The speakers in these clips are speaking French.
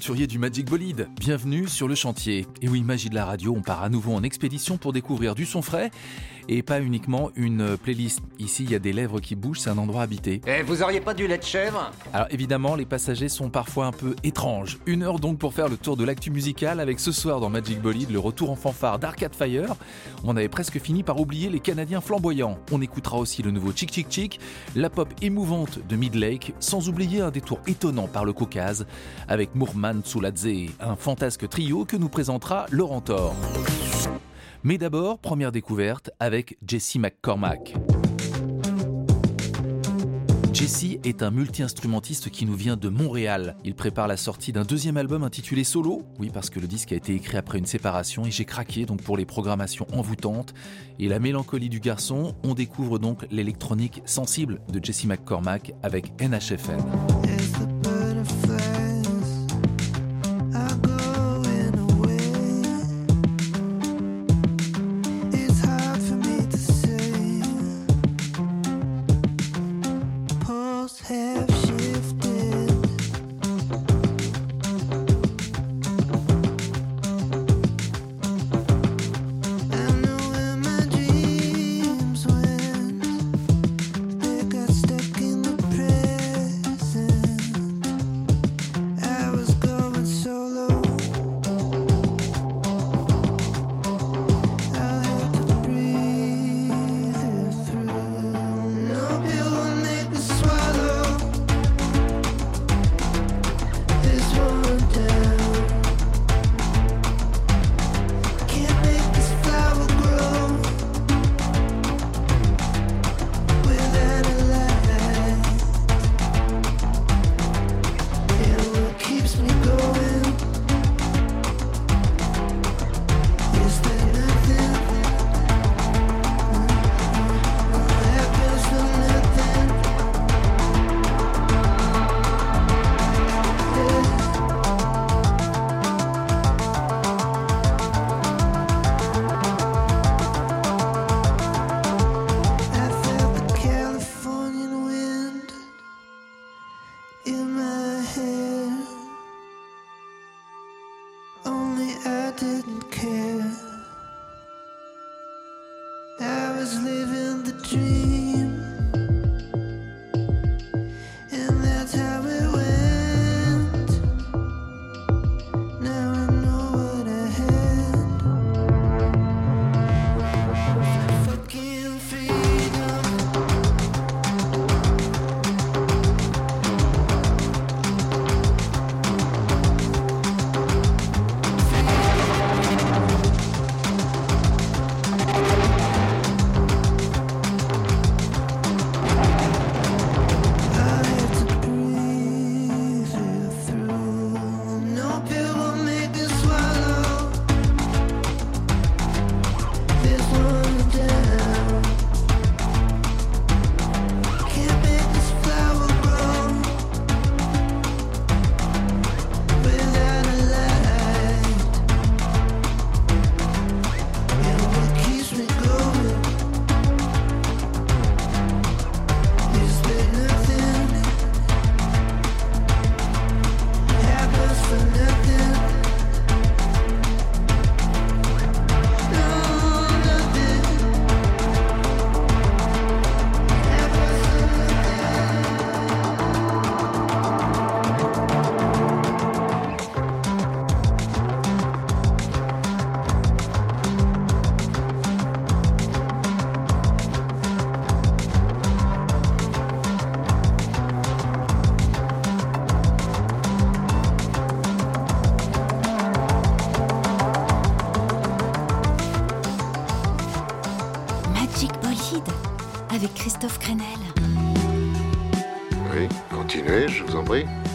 Aventuriers du Magic Bolide, bienvenue sur le chantier. Et oui, magie de la radio, on part à nouveau en expédition pour découvrir du son frais et pas uniquement une playlist. Ici, il y a des lèvres qui bougent, c'est un endroit habité. Eh, vous auriez pas du lait de chèvre? Alors évidemment, les passagers sont parfois un peu étranges. Une heure donc pour faire le tour de l'actu musical avec ce soir dans Magic Bolide le retour en fanfare d'Arcade Fire. On avait presque fini par oublier les Canadiens flamboyants. On écoutera aussi le nouveau Chick Chick Chick, la pop émouvante de Midlake, sans oublier un détour étonnant par le Caucase avec Mourman Un fantasque trio que nous présentera Laurent Thor. Mais d'abord, première découverte avec Jesse McCormack. Jesse est un multi-instrumentiste qui nous vient de Montréal. Il prépare la sortie d'un deuxième album intitulé Solo. Oui, parce que le disque a été écrit après une séparation et j'ai craqué donc pour les programmations envoûtantes et la mélancolie du garçon. On découvre donc l'électronique sensible de Jesse McCormack avec NHFN.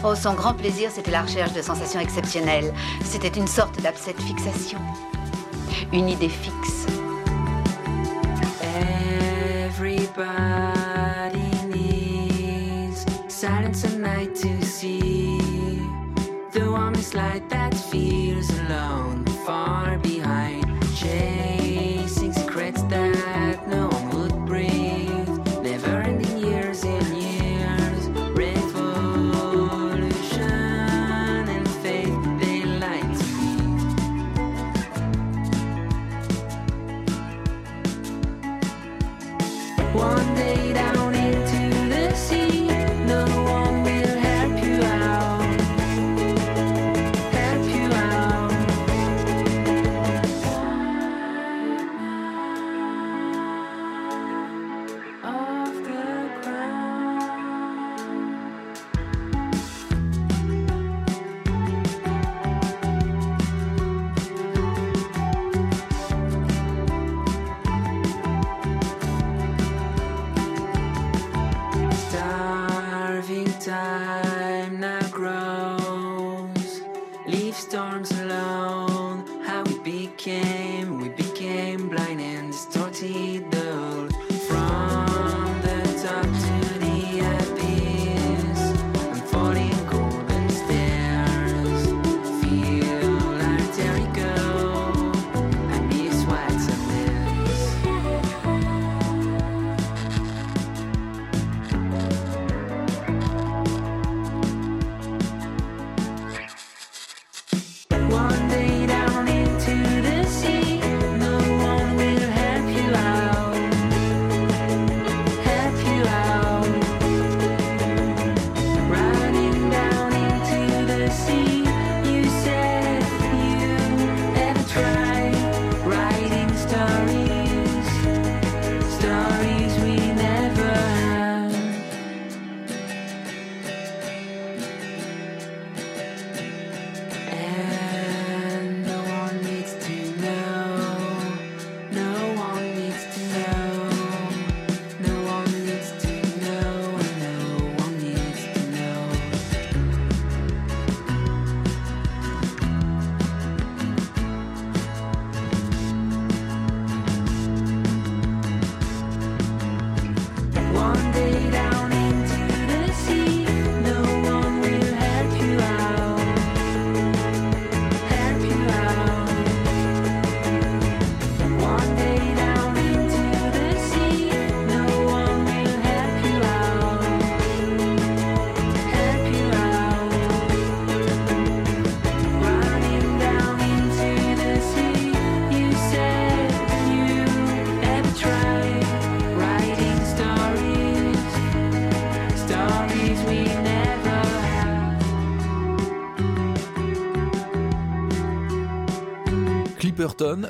Oh, son grand plaisir, c'était la recherche de sensations exceptionnelles. C'était une sorte d'abcès fixation. Une idée fixe.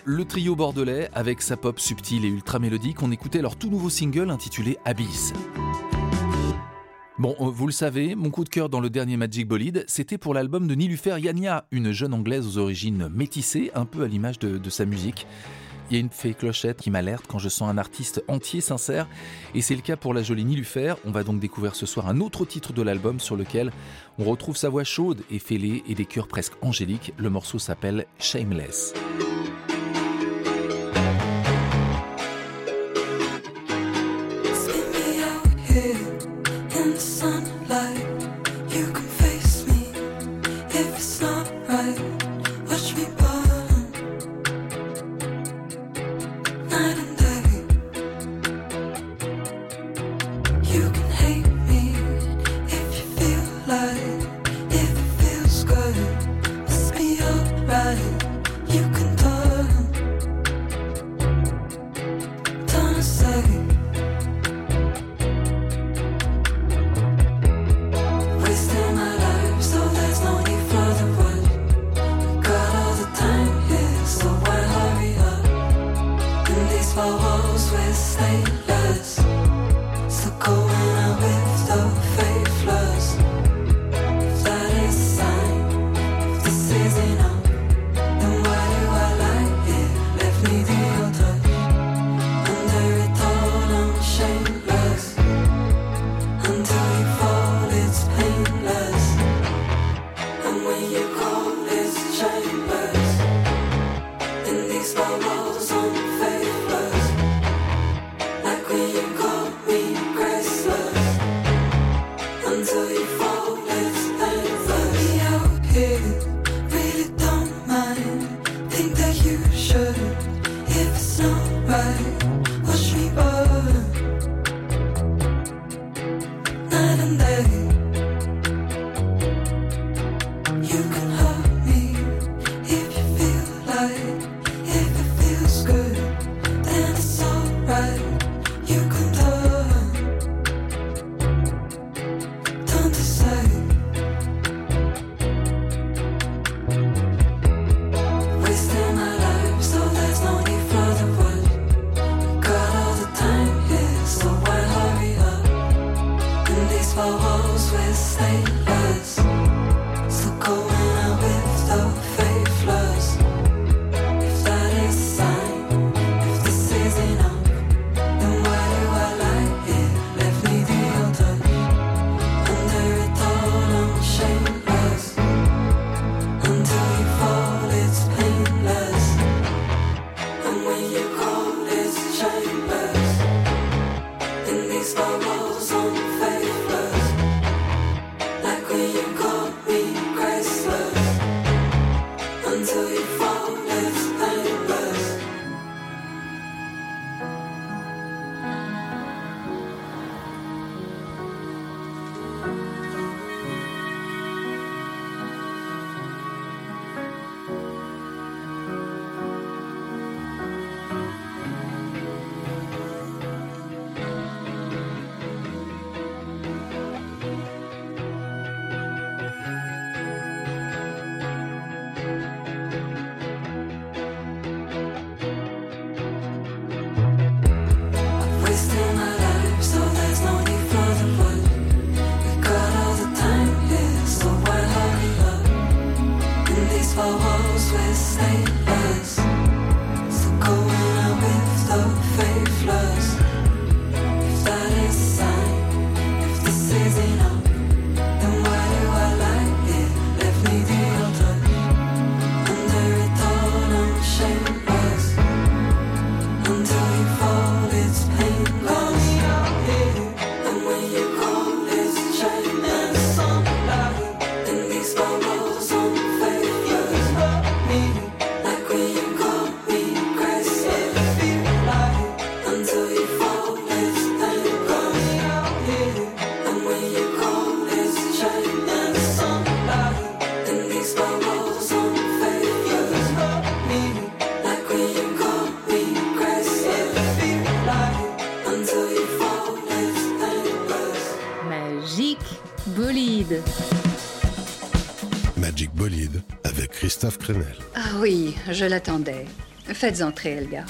Le trio bordelais, avec sa pop subtile et ultra mélodique, on écoutait leur tout nouveau single intitulé Abyss. Bon, euh, vous le savez, mon coup de cœur dans le dernier Magic Bolide, c'était pour l'album de Nilufer Yania, une jeune anglaise aux origines métissées, un peu à l'image de, de sa musique. Il y a une fée clochette qui m'alerte quand je sens un artiste entier, sincère, et c'est le cas pour la jolie Nilufer. On va donc découvrir ce soir un autre titre de l'album sur lequel on retrouve sa voix chaude et fêlée et des chœurs presque angéliques. Le morceau s'appelle Shameless. side je l'attendais. Faites entrer, Elga.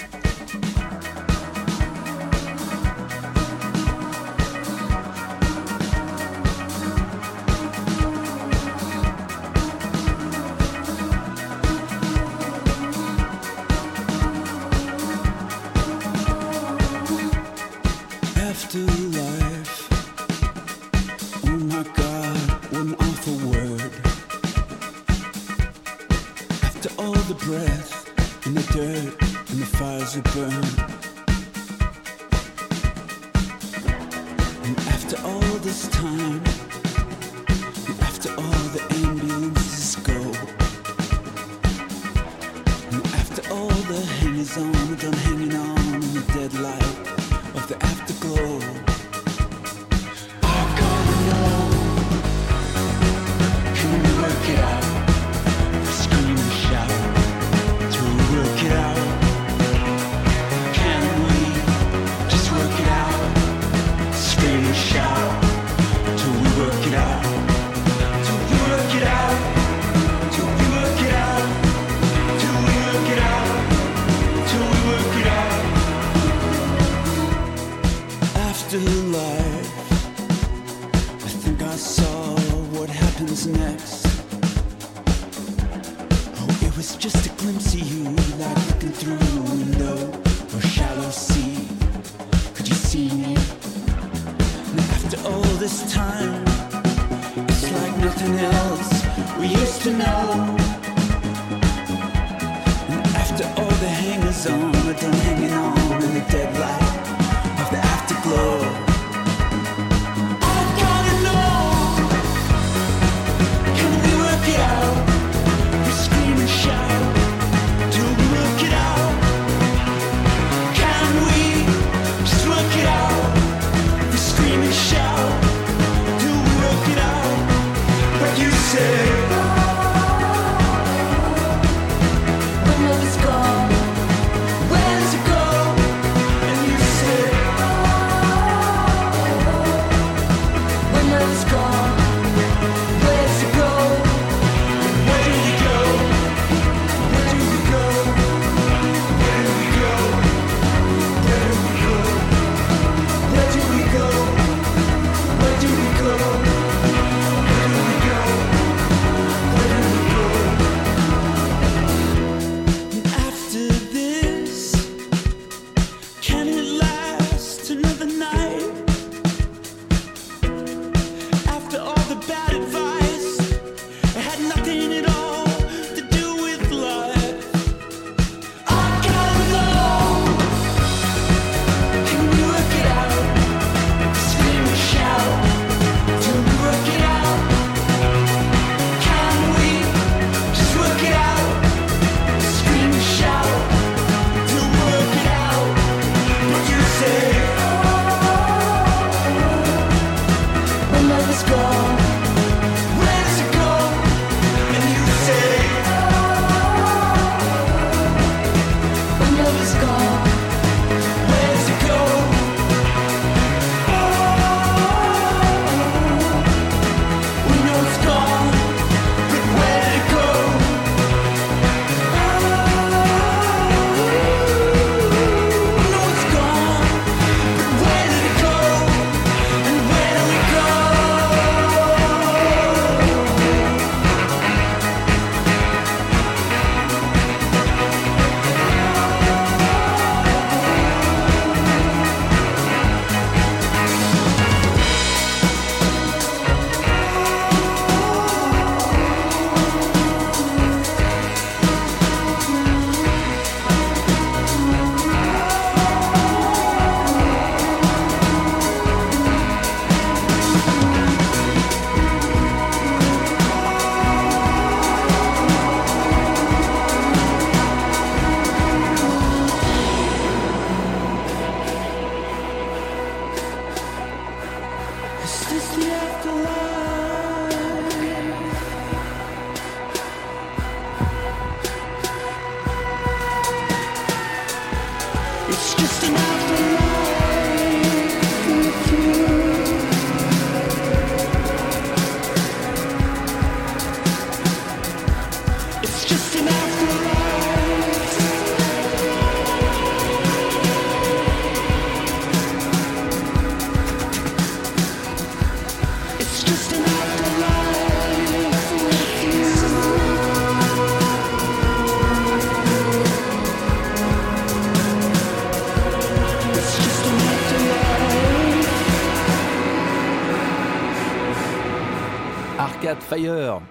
And after all this time, it's like nothing else we used to know. And after all the hangers on, we're done hanging on in the deadlight.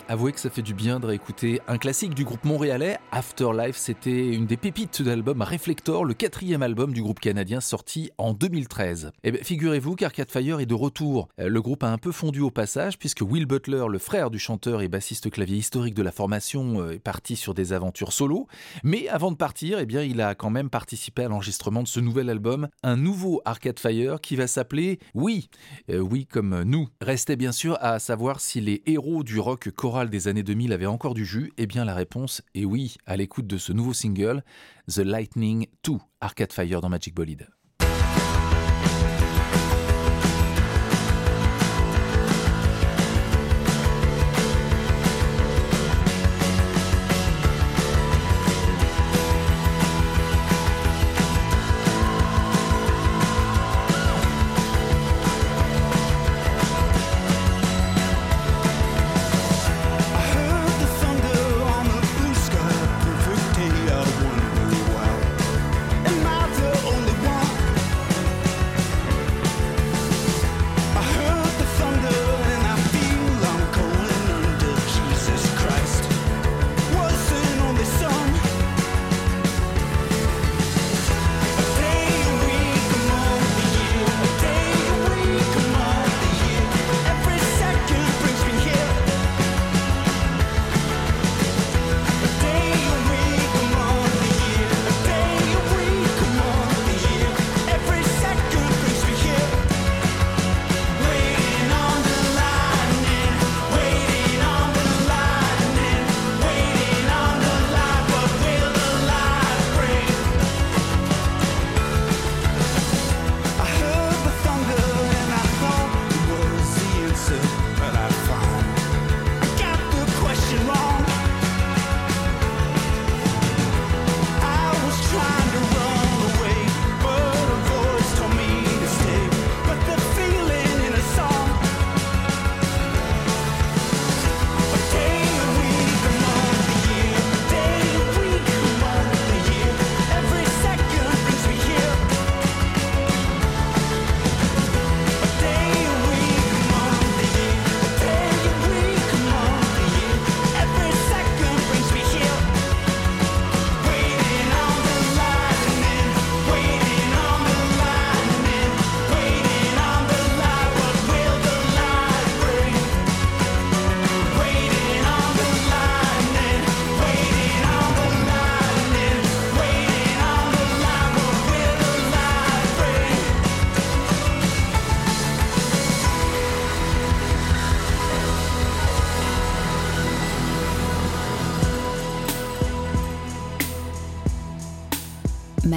Avouez que ça fait du bien de réécouter un classique du groupe montréalais. Afterlife, c'était une des pépites de l'album Reflector, le quatrième album du groupe canadien sorti en 2013. Et bien, figurez-vous qu'Arcade Fire est de retour. Euh, Le groupe a un peu fondu au passage puisque Will Butler, le frère du chanteur et bassiste clavier historique de la formation, euh, est parti sur des aventures solo. Mais avant de partir, eh bien, il a quand même participé à l'enregistrement de ce nouvel album, un nouveau Arcade Fire qui va s'appeler Oui. Euh, oui comme nous. Restait bien sûr à savoir si les héros du rock choral des années 2000 avaient encore du jus. Eh bien, la réponse est oui à l'écoute de ce nouveau single, The Lightning 2, Arcade Fire dans Magic Bolide.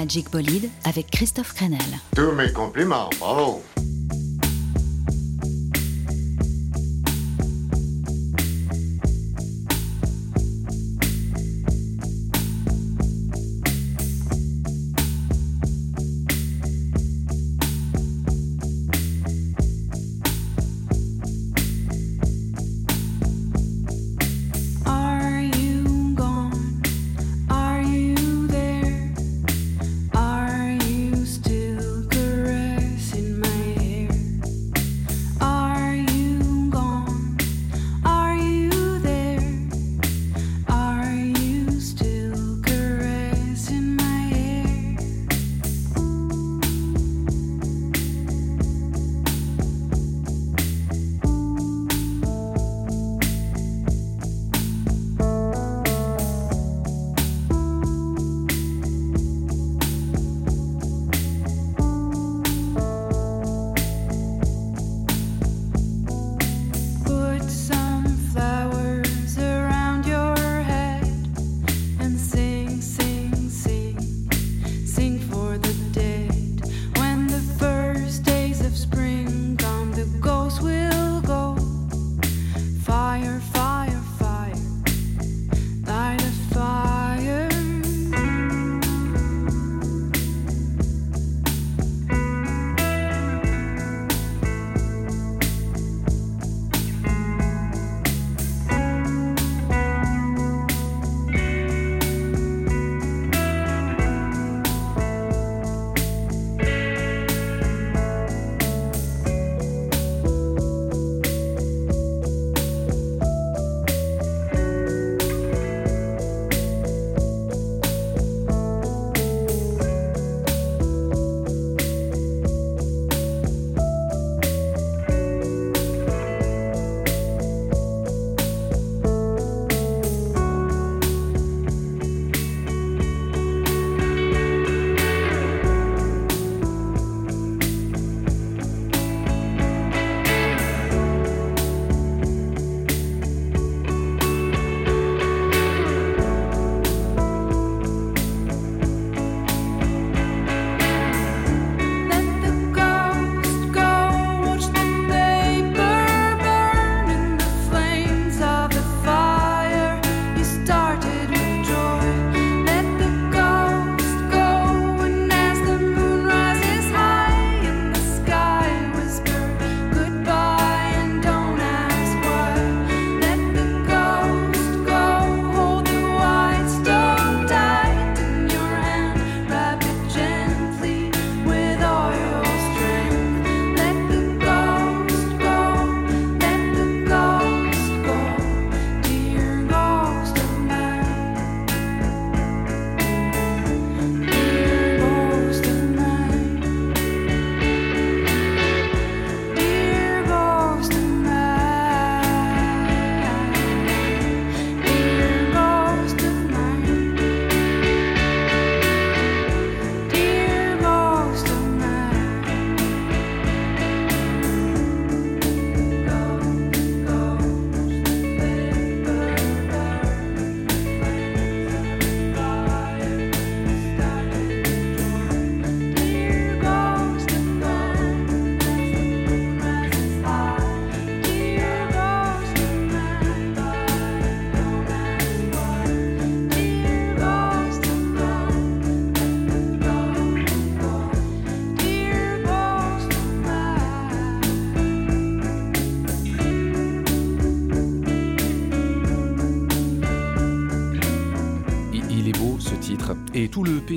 Magic Bolide avec Christophe Crenel. Tous mes compliments, bravo.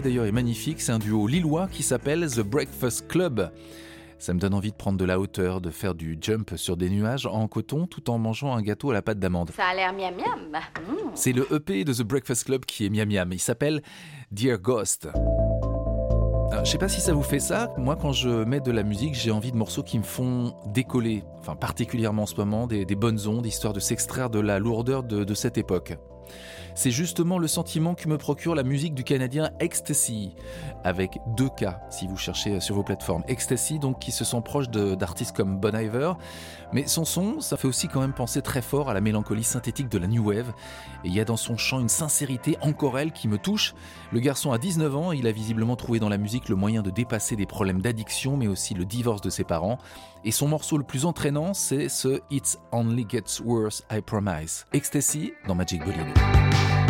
d'ailleurs est magnifique, c'est un duo lillois qui s'appelle The Breakfast Club. Ça me donne envie de prendre de la hauteur, de faire du jump sur des nuages en coton tout en mangeant un gâteau à la pâte d'amande. Ça a l'air miam miam. Mmh. C'est le EP de The Breakfast Club qui est miam miam. Il s'appelle Dear Ghost. Je sais pas si ça vous fait ça. Moi, quand je mets de la musique, j'ai envie de morceaux qui me font décoller. Enfin, particulièrement en ce moment, des, bonnes ondes, histoire de s'extraire de la lourdeur de cette époque. C'est justement le sentiment que me procure la musique du Canadien Ecstasy, avec deux cas si vous cherchez sur vos plateformes. Ecstasy, donc, qui se sent proche d'artistes comme Bon Iver, mais son son, ça fait aussi quand même penser très fort à la mélancolie synthétique de la New Wave. Et il y a dans son chant une sincérité encore elle qui me touche. Le garçon a 19 ans, il a visiblement trouvé dans la musique le moyen de dépasser des problèmes d'addiction, mais aussi le divorce de ses parents. Et son morceau le plus entraînant, c'est ce It's Only Gets Worse, I Promise. Ecstasy dans Magic Bolin.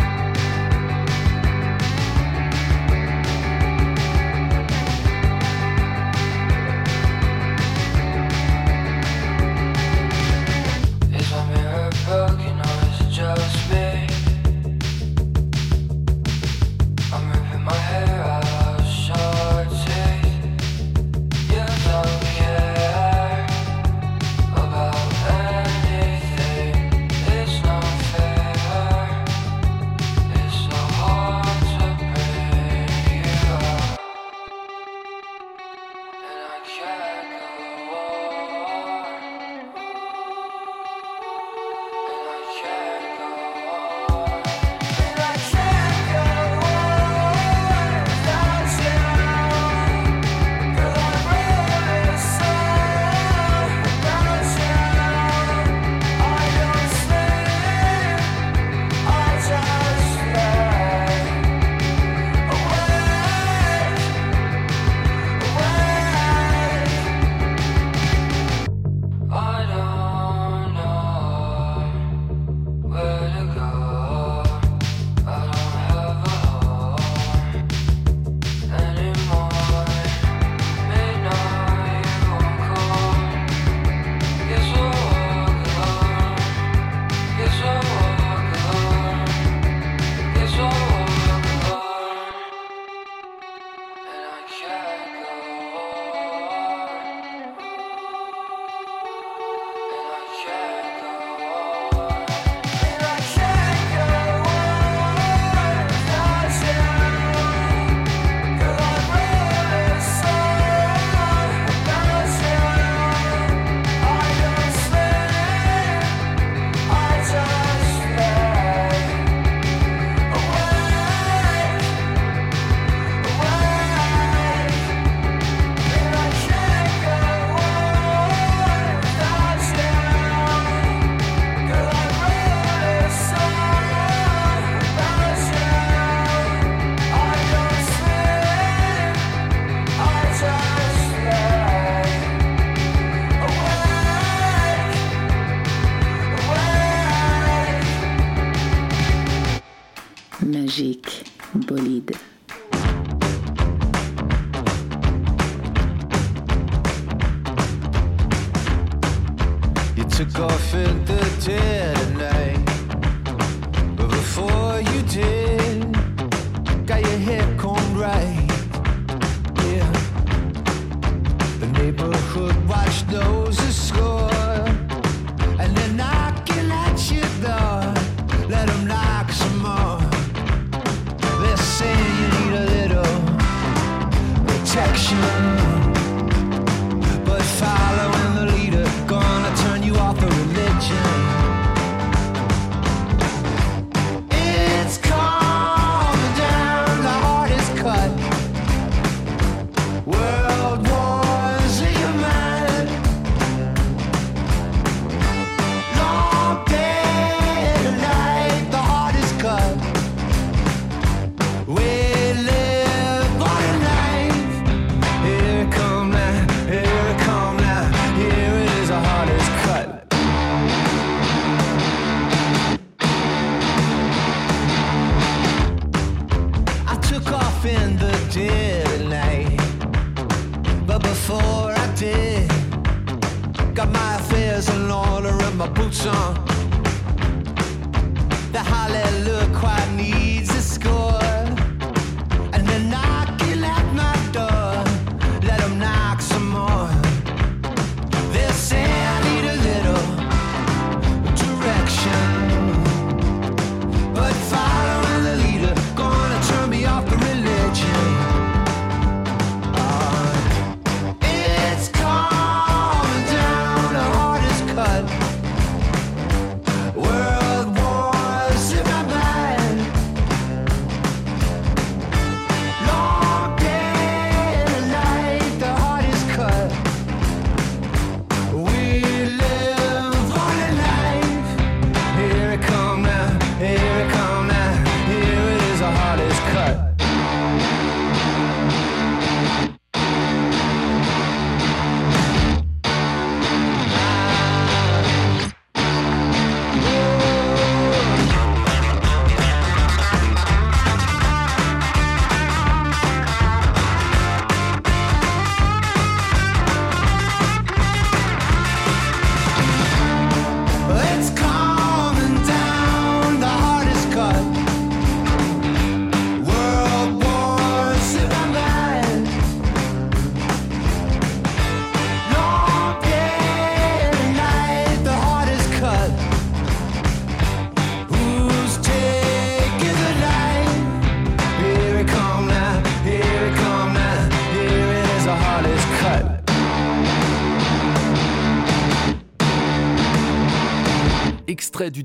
boots on.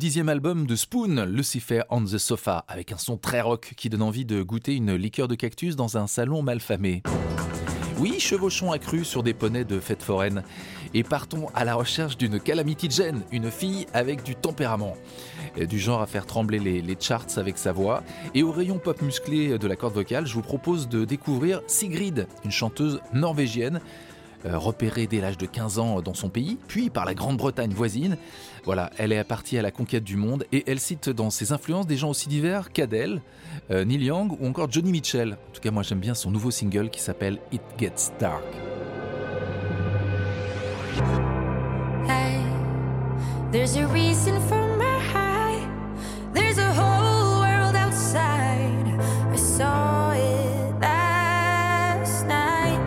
Dixième album de Spoon, Lucifer on the Sofa, avec un son très rock qui donne envie de goûter une liqueur de cactus dans un salon malfamé. Oui, chevauchons accrus sur des poneys de fête foraine et partons à la recherche d'une Calamity Jane, une fille avec du tempérament. Du genre à faire trembler les, les charts avec sa voix. Et au rayon pop musclé de la corde vocale, je vous propose de découvrir Sigrid, une chanteuse norvégienne euh, repérée dès l'âge de 15 ans dans son pays, puis par la Grande-Bretagne voisine. Voilà, elle est partie à la conquête du monde et elle cite dans ses influences des gens aussi divers qu'Adele, euh, Neil Young ou encore Johnny Mitchell. En tout cas, moi j'aime bien son nouveau single qui s'appelle It Gets Dark. There's a whole world outside. I saw it last night.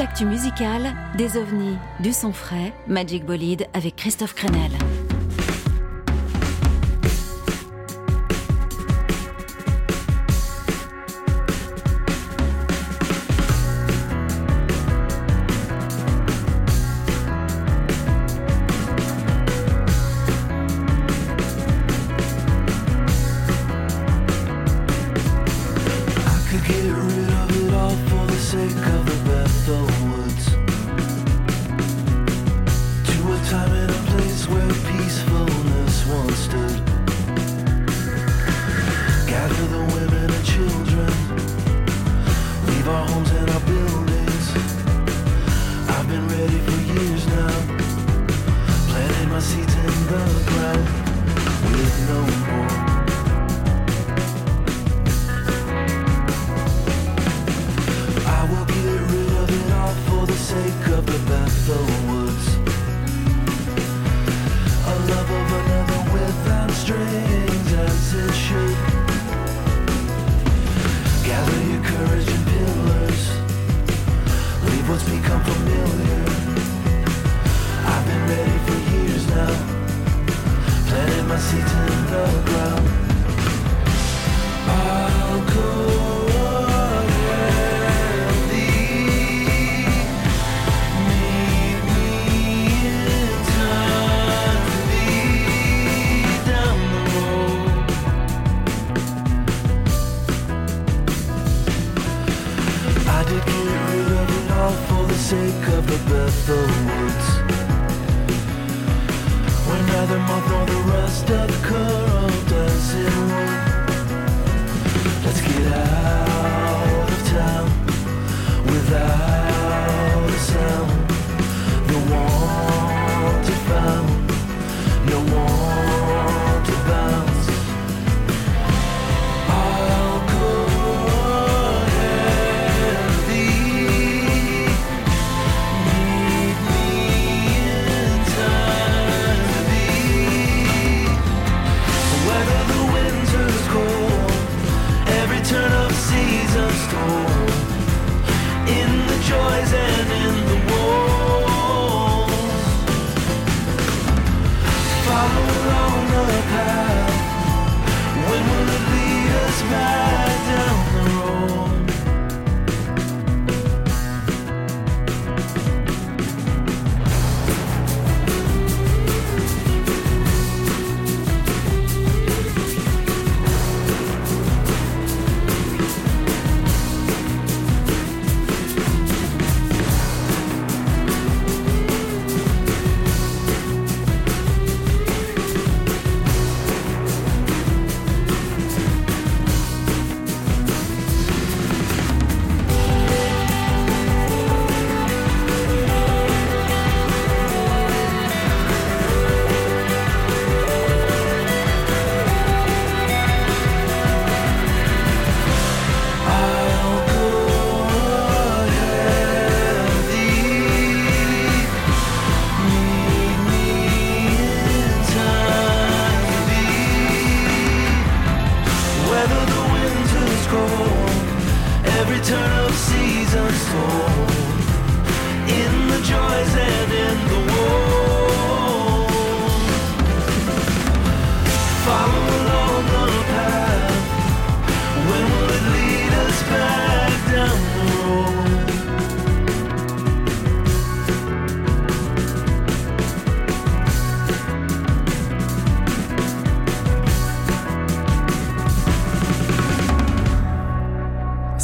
L'actu musicale, des ovnis, du son frais, Magic Bolide avec Christophe Crenel.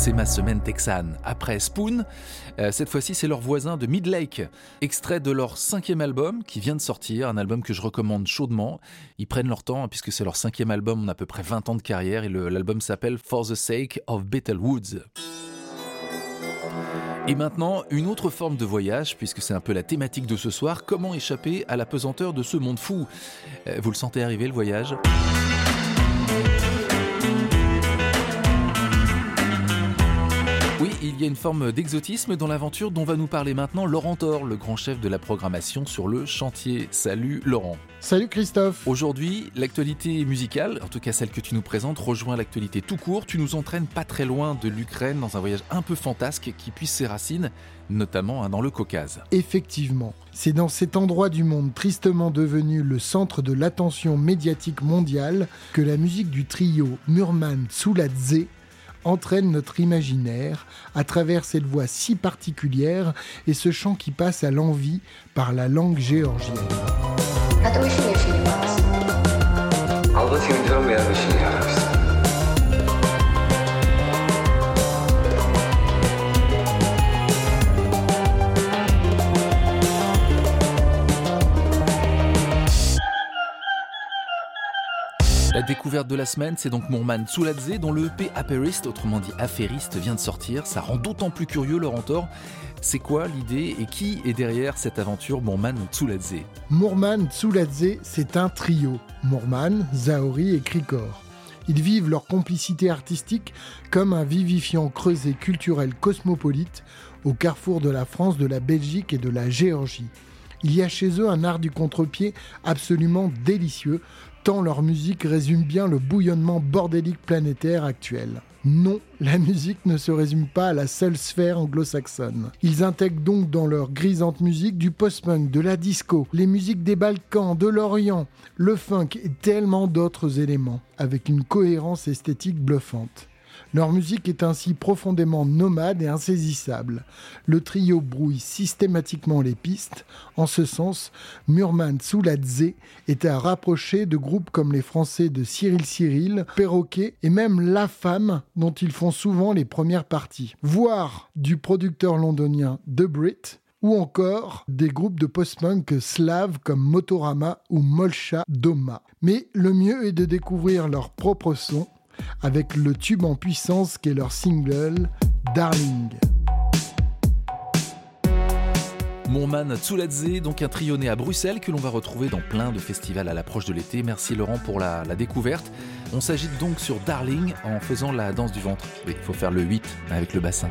C'est ma semaine texane. Après Spoon, euh, cette fois-ci c'est leur voisin de Midlake. Extrait de leur cinquième album qui vient de sortir, un album que je recommande chaudement. Ils prennent leur temps hein, puisque c'est leur cinquième album, on a à peu près 20 ans de carrière et l'album s'appelle For the Sake of Bethel Woods. Et maintenant, une autre forme de voyage, puisque c'est un peu la thématique de ce soir, comment échapper à la pesanteur de ce monde fou Euh, Vous le sentez arriver le voyage? Oui, il y a une forme d'exotisme dans l'aventure dont va nous parler maintenant Laurent Thor, le grand chef de la programmation sur le chantier. Salut Laurent. Salut Christophe. Aujourd'hui, l'actualité musicale, en tout cas celle que tu nous présentes, rejoint l'actualité tout court. Tu nous entraînes pas très loin de l'Ukraine dans un voyage un peu fantasque qui puise ses racines, notamment hein, dans le Caucase. Effectivement, c'est dans cet endroit du monde tristement devenu le centre de l'attention médiatique mondiale que la musique du trio Murman Tsuladze entraîne notre imaginaire à travers cette voix si particulière et ce chant qui passe à l'envie par la langue géorgienne. La découverte de la semaine, c'est donc Mourman Tsuladze, dont le EP Apériste, autrement dit affairiste, vient de sortir. Ça rend d'autant plus curieux Laurent Thor. C'est quoi l'idée et qui est derrière cette aventure Mourman Tsuladze Mourman Tsuladze, c'est un trio. Mourman, Zaori et Krikor. Ils vivent leur complicité artistique comme un vivifiant creuset culturel cosmopolite au carrefour de la France, de la Belgique et de la Géorgie. Il y a chez eux un art du contre-pied absolument délicieux, tant leur musique résume bien le bouillonnement bordélique planétaire actuel. Non, la musique ne se résume pas à la seule sphère anglo-saxonne. Ils intègrent donc dans leur grisante musique du post-punk, de la disco, les musiques des Balkans, de l'Orient, le funk et tellement d'autres éléments, avec une cohérence esthétique bluffante. Leur musique est ainsi profondément nomade et insaisissable. Le trio brouille systématiquement les pistes. En ce sens, Murman Souladze était à rapprocher de groupes comme les Français de Cyril Cyril, Perroquet et même La Femme, dont ils font souvent les premières parties. Voire du producteur londonien The Brit, ou encore des groupes de post-punk slaves comme Motorama ou Molcha Doma. Mais le mieux est de découvrir leur propre son avec le tube en puissance qu'est leur single Darling. Mourman Tsuladze, donc un trio né à Bruxelles que l'on va retrouver dans plein de festivals à l'approche de l'été. Merci Laurent pour la, découverte. On s'agite donc sur Darling en faisant la danse du ventre. Il faut faire le 8 avec le bassin.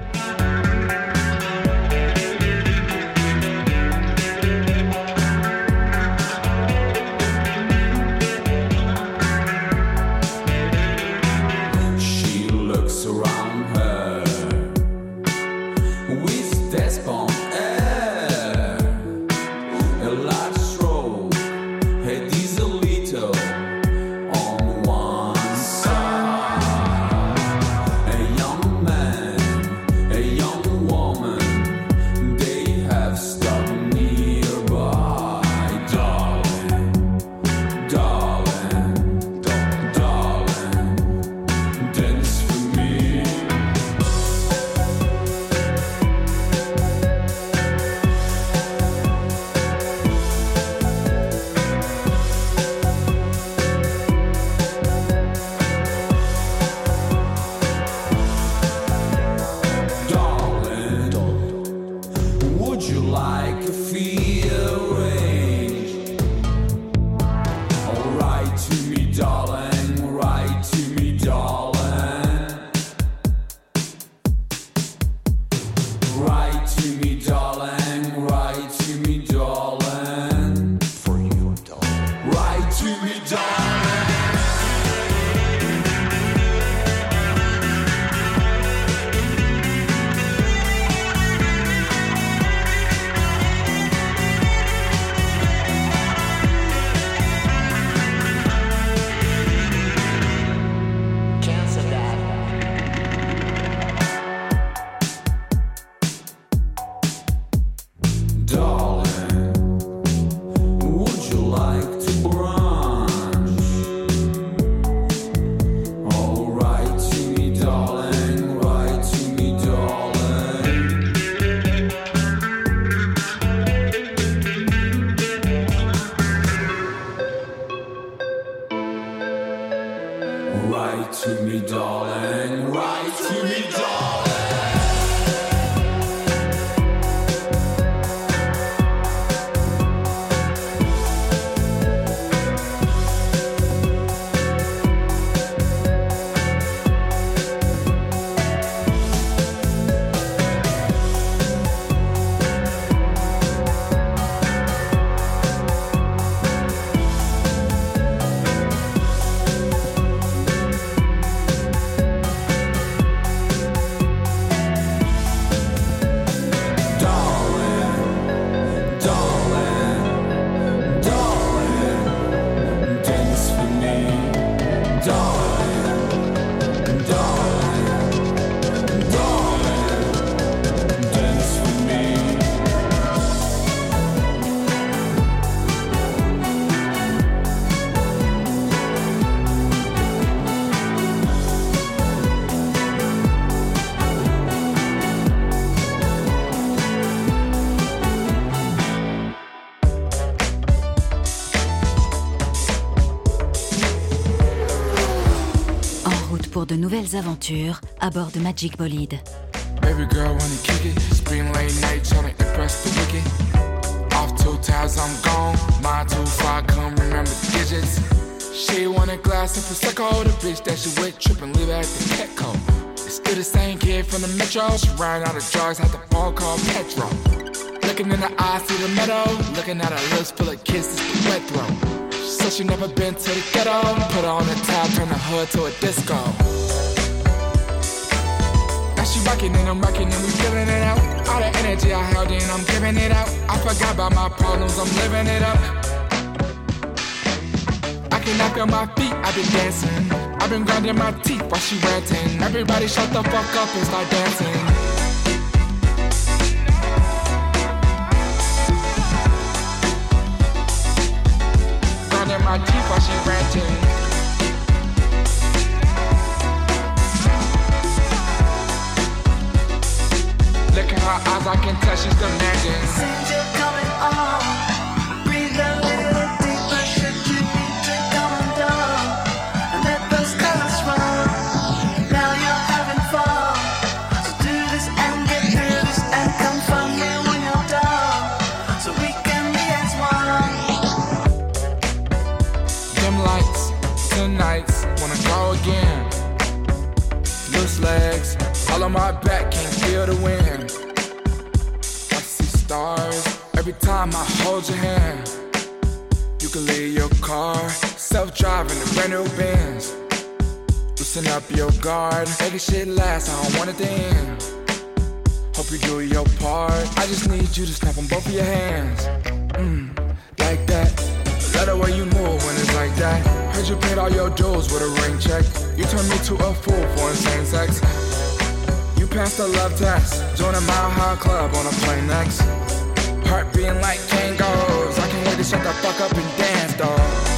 De nouvelles aventures à bord de Magic Bolide. Baby girl wanna kick it. Spring late night tryna impress the wicked. Off two tabs, I'm gone. Mine too far, come remember the digits. She want a glass of Prosecco. The bitch that she with trippin', leave at the Petco. It's still the same kid from the metro. She ran out of drugs, had the ball called Petro. Looking in the eyes, see the meadow. Looking at her lips full of kisses, wet throat. She said she never been to the ghetto. Put her on the top, turn the hood to a disco. Now she rockin' and I'm rockin' and we feeling it out. All the energy I held in, I'm giving it out. I forgot about my problems, I'm living it up. I up at my feet, I've been dancing. I've been grinding my teeth while she ranting. Everybody shut the fuck up and start dancing. Her eyes, I can tell she's demanding. Since you're coming on, every time I hold your hand. You can leave your car, self driving, a brand new Benz. Loosen up your guard, make it shit last, I don't want it to end. Hope you do your part. I just need you to snap on both of your hands. Mm, like that. Love the way you move when it's like that. Heard you paid all your dues with a ring check. You turned me to a fool for insane sex. You passed the love test. Join a mile high club on a plane next. Heart beating like Kangols. I can't wait to shut the fuck up and dance, dog.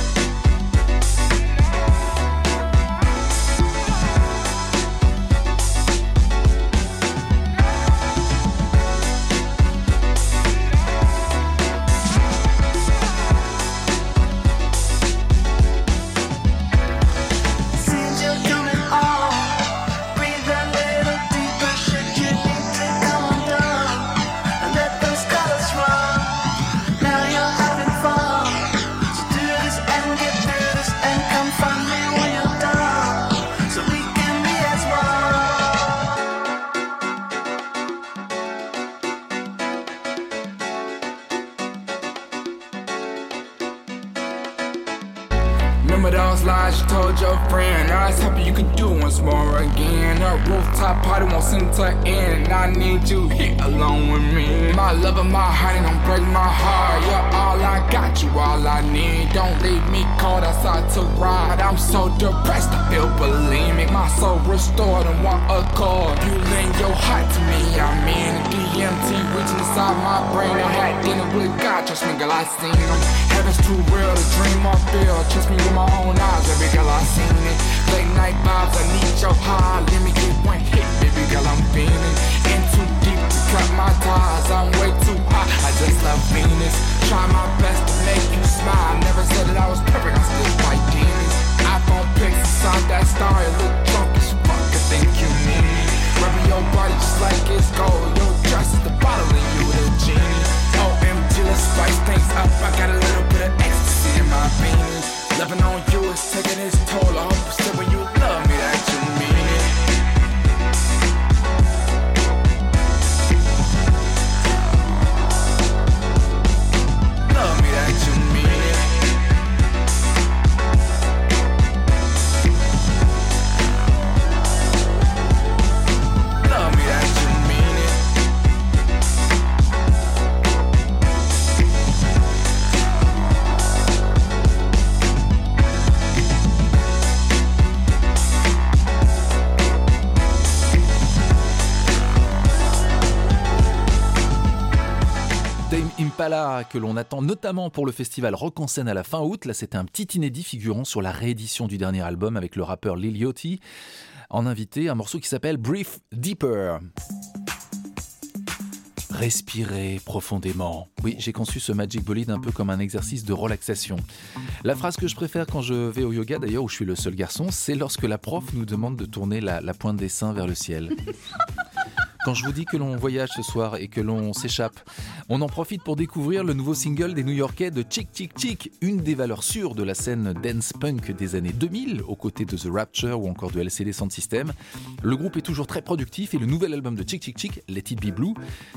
Que l'on attend notamment pour le festival Rock en scène à la fin août. Là, c'était un petit inédit figurant sur la réédition du dernier album avec le rappeur Lil Yachty. En invité, un morceau qui s'appelle Brief Deeper. Respirez profondément. Oui, j'ai conçu ce Magic Bolide un peu comme un exercice de relaxation. La phrase que je préfère quand je vais au yoga, d'ailleurs, où je suis le seul garçon, c'est lorsque la prof nous demande de tourner la pointe des seins vers le ciel. Quand je vous dis que l'on voyage ce soir et que l'on s'échappe, on en profite pour découvrir le nouveau single des New-Yorkais de Chick Chick Chick, une des valeurs sûres de la scène dance punk des années 2000, aux côtés de The Rapture ou encore de LCD Sound System. Le groupe est toujours très productif et le nouvel album de Chick Chick Chick, Let It Be Blue,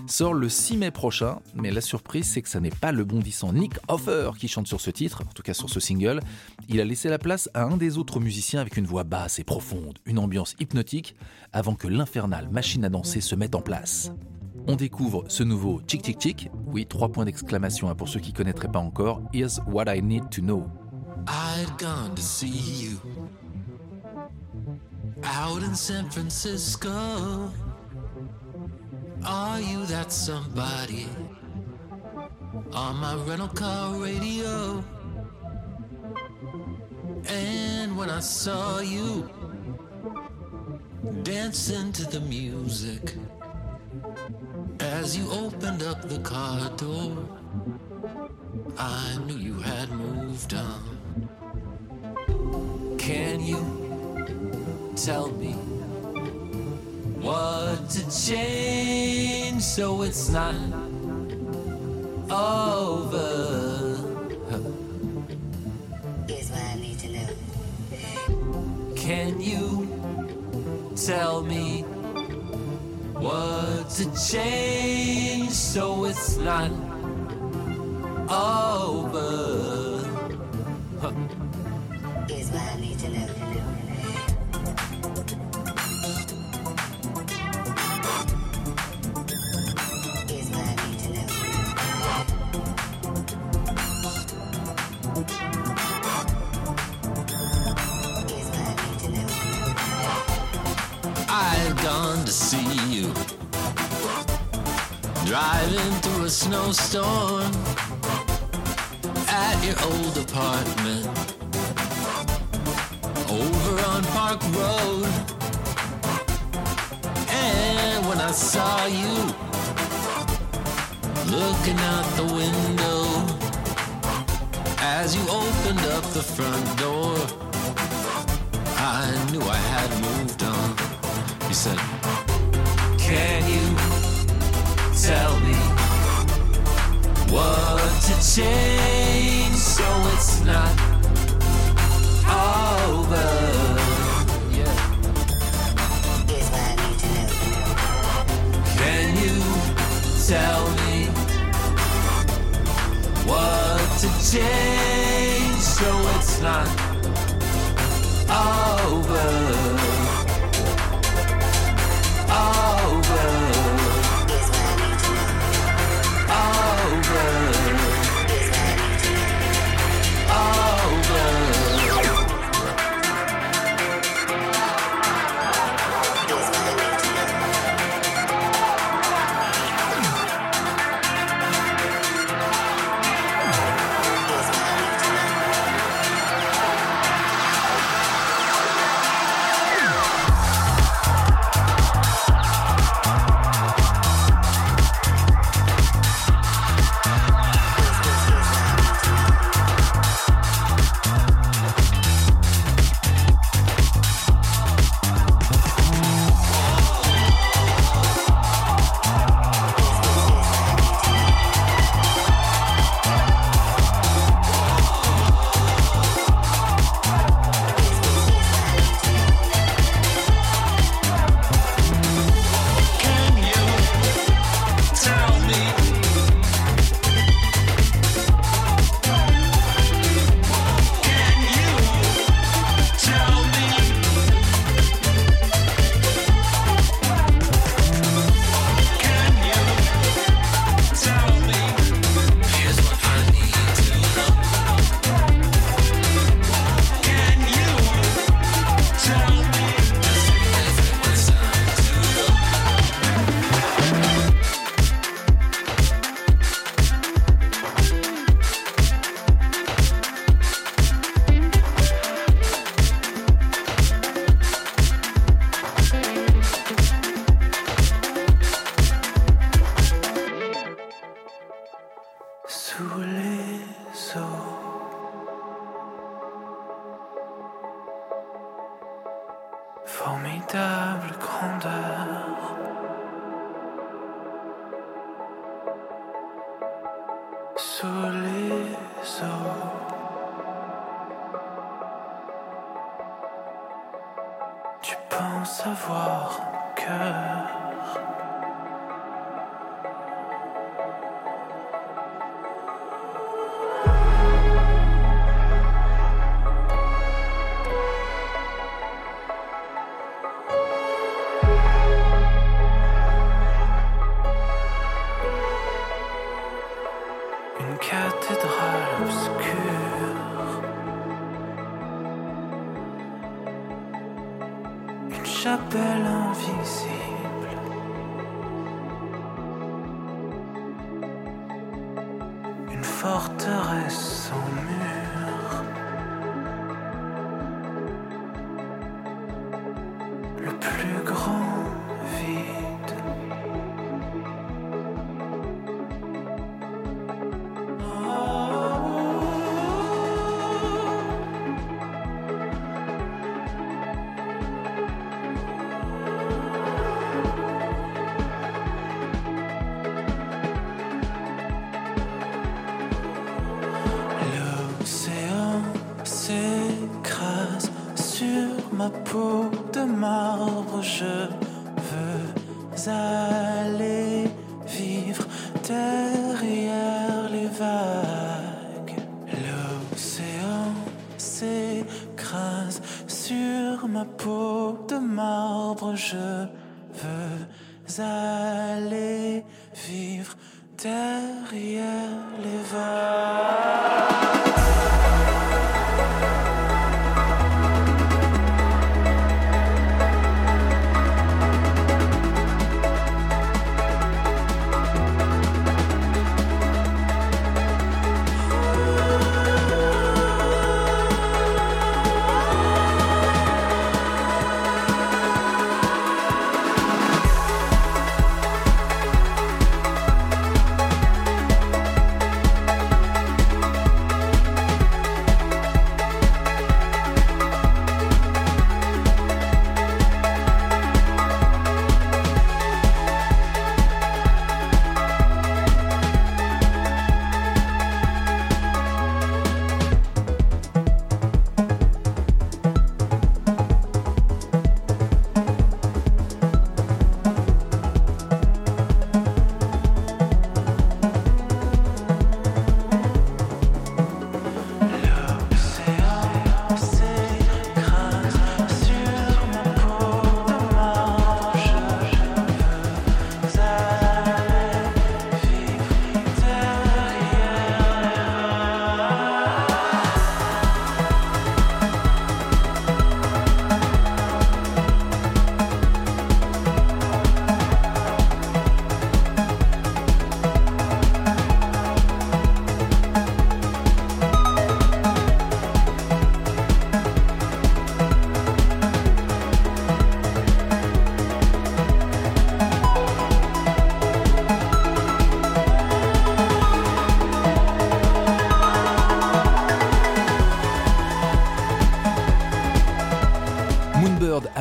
sort le 6 mai prochain. Mais la surprise, c'est que ça n'est pas le bondissant Nick Offer qui chante sur ce titre, en tout cas sur ce single. Il a laissé la place à un des autres musiciens avec une voix basse et profonde, une ambiance hypnotique, avant que l'infernale machine à danser se mette en place. On découvre ce nouveau Chick Chick Chick. Oui, trois points d'exclamation hein, pour ceux qui connaîtraient pas encore. Here's what I need to know. I'd gone to see you out in San Francisco. Are you that somebody on my rental car radio? And when I saw you dancing to the music as you opened up the car door, I knew you had moved on. Can you tell me what to change so it's not over? Tell me what to change so it's not over? Snowstorm at your old apartment over on Park Road. And when I saw you looking out the window as you opened up the front door, I knew I had moved on. You said, Can you tell me what to change so it's not over? Yeah. Here's what I need to know. Can you tell me what to change so it's not chapelle invisible.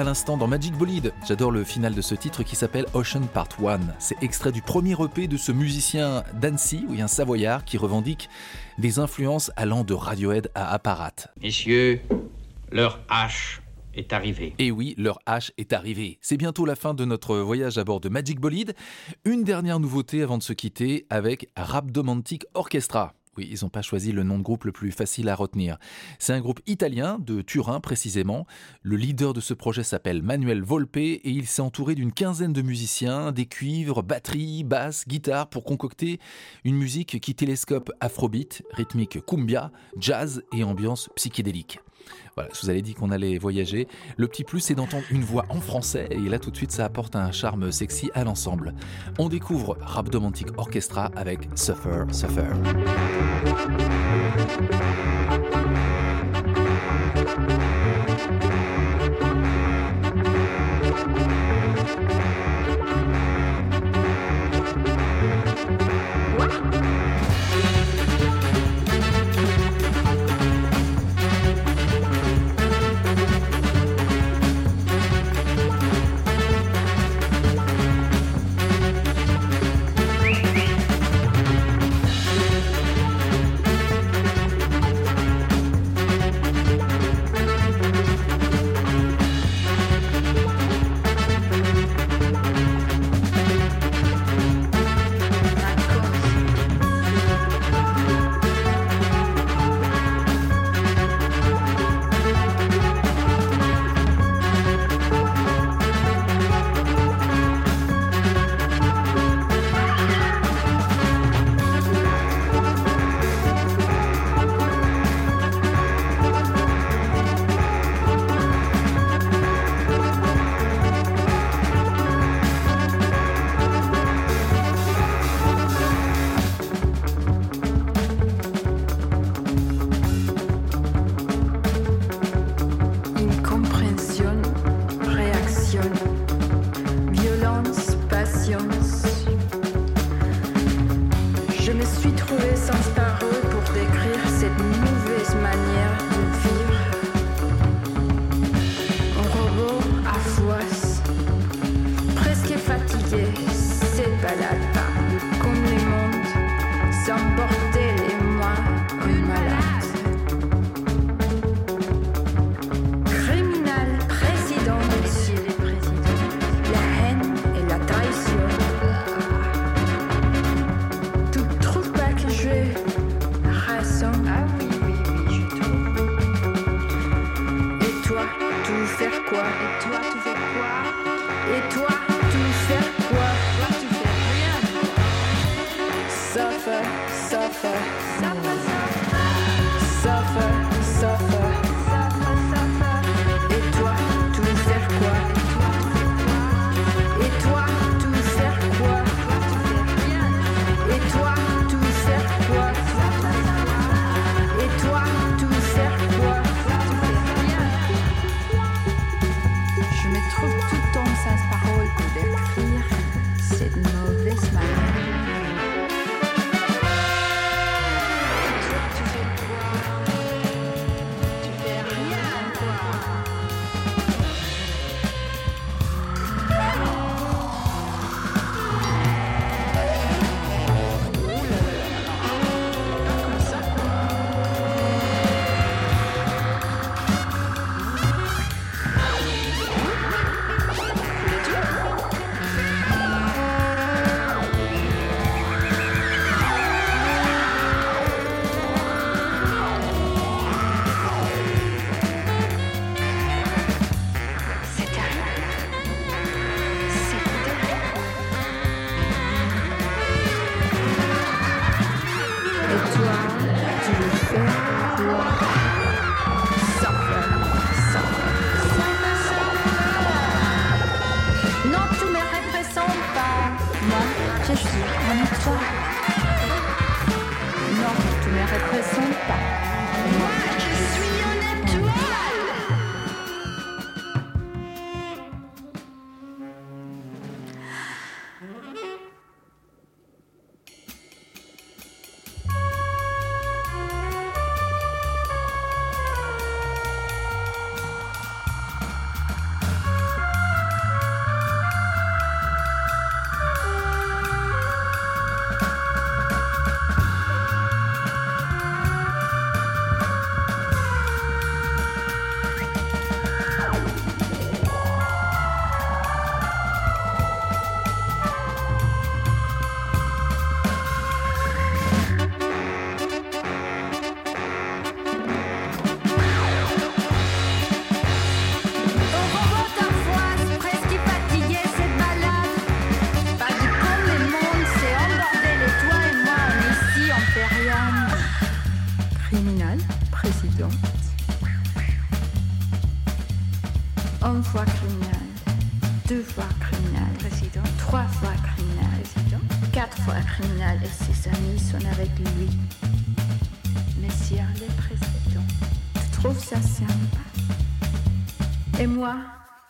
L'instant dans Magic Bolide. J'adore le final de ce titre qui s'appelle Ocean Part 1. C'est extrait du premier EP de ce musicien d'Annecy, oui, un savoyard qui revendique des influences allant de Radiohead à Apparat. Messieurs, leur hache est arrivée. Et oui, leur H est arrivé. C'est bientôt la fin de notre voyage à bord de Magic Bolide. Une dernière nouveauté avant de se quitter avec Rhabdomantic Orchestra. Oui, ils n'ont pas choisi le nom de groupe le plus facile à retenir. C'est un groupe italien, de Turin précisément. Le leader de ce projet s'appelle Manuel Volpe et il s'est entouré d'une quinzaine de musiciens, des cuivres, batterie, basse, guitare pour concocter une musique qui télescope afrobeat, rythmique cumbia, jazz et ambiance psychédélique. Voilà, je vous avais dit qu'on allait voyager. Le petit plus, c'est d'entendre une voix en français, et là tout de suite, ça apporte un charme sexy à l'ensemble. On découvre Rhabdomantic Orchestra avec Suffer, Suffer.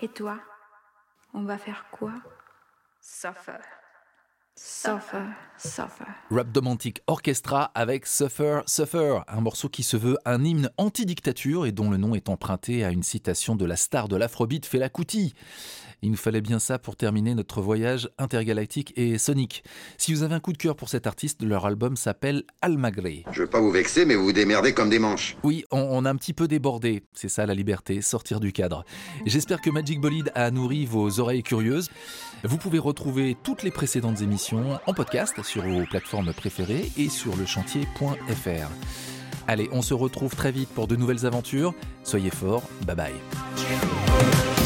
Et toi, on va faire quoi? Suffer. Suffer, suffer. Rhabdomantic Orchestra avec Suffer, Suffer, un morceau qui se veut un hymne anti-dictature et dont le nom est emprunté à une citation de la star de l'afrobeat Fela Kuti. Il nous fallait bien ça pour terminer notre voyage intergalactique et sonique. Si vous avez un coup de cœur pour cet artiste, leur album s'appelle Almagré. Je veux pas vous vexer, mais vous vous démerdez comme des manches. Oui, on, on a un petit peu débordé. C'est ça la liberté, sortir du cadre. J'espère que Magic Bolide a nourri vos oreilles curieuses. Vous pouvez retrouver toutes les précédentes émissions en podcast sur vos plateformes préférées et sur lechantier.fr. Allez, on se retrouve très vite pour de nouvelles aventures. Soyez forts, bye bye.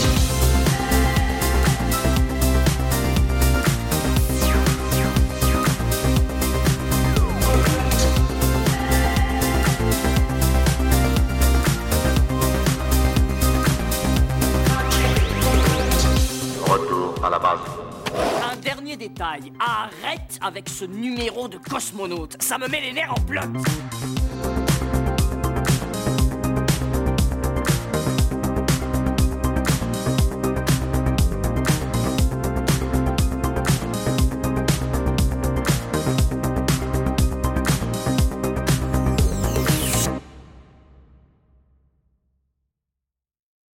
Arrête avec ce numéro de cosmonaute, ça me met les nerfs en bloc.